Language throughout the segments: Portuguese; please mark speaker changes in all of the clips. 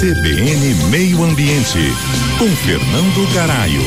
Speaker 1: CBN Meio Ambiente, com Fernando Garaio.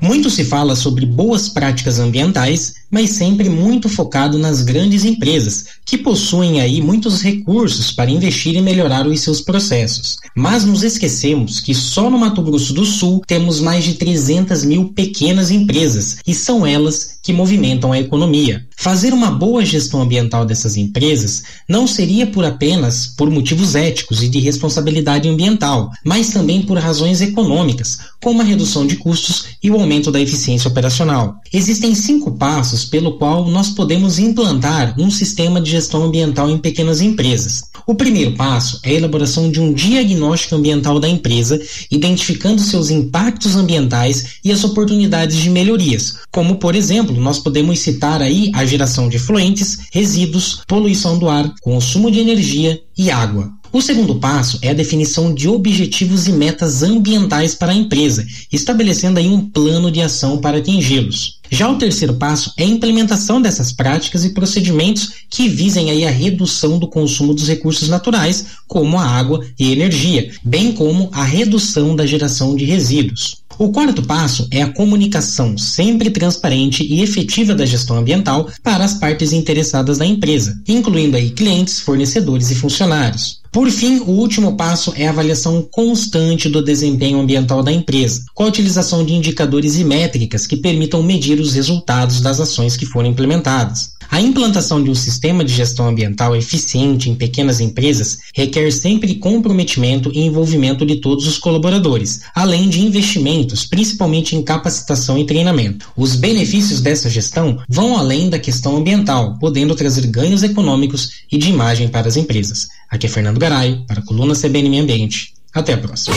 Speaker 2: Muito se fala sobre boas práticas ambientais, mas sempre muito focado nas grandes empresas, que possuem aí muitos recursos para investir e melhorar os seus processos. Mas nos esquecemos que só no Mato Grosso do Sul temos mais de 300 mil pequenas empresas, e são elas que movimentam a economia. Fazer uma boa gestão ambiental dessas empresas não seria por apenas por motivos éticos e de responsabilidade ambiental, mas também por razões econômicas, como a redução de custos e o aumento da eficiência operacional. Existem cinco passos pelo qual nós podemos implantar um sistema de gestão ambiental em pequenas empresas. O primeiro passo é a elaboração de um diagnóstico ambiental da empresa, identificando seus impactos ambientais e as oportunidades de melhorias, como por exemplo, nós podemos citar aí a geração de efluentes, resíduos, poluição do ar, consumo de energia e água. O segundo passo é a definição de objetivos e metas ambientais para a empresa, estabelecendo aí um plano de ação para atingi-los. Já o terceiro passo é a implementação dessas práticas e procedimentos que visem aí a redução do consumo dos recursos naturais, como a água e energia, bem como a redução da geração de resíduos. O quarto passo é a comunicação sempre transparente e efetiva da gestão ambiental para as partes interessadas na empresa, incluindo aí clientes, fornecedores e funcionários. Por fim, o último passo é a avaliação constante do desempenho ambiental da empresa, com a utilização de indicadores e métricas que permitam medir os resultados das ações que foram implementadas. A implantação de um sistema de gestão ambiental eficiente em pequenas empresas requer sempre comprometimento e envolvimento de todos os colaboradores, além de investimentos, principalmente em capacitação e treinamento. Os benefícios dessa gestão vão além da questão ambiental, podendo trazer ganhos econômicos e de imagem para as empresas. Aqui é Fernando Garay, para a coluna CBN Meio Ambiente. Até a próxima.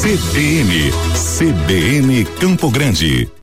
Speaker 1: CBN, CBN Campo Grande.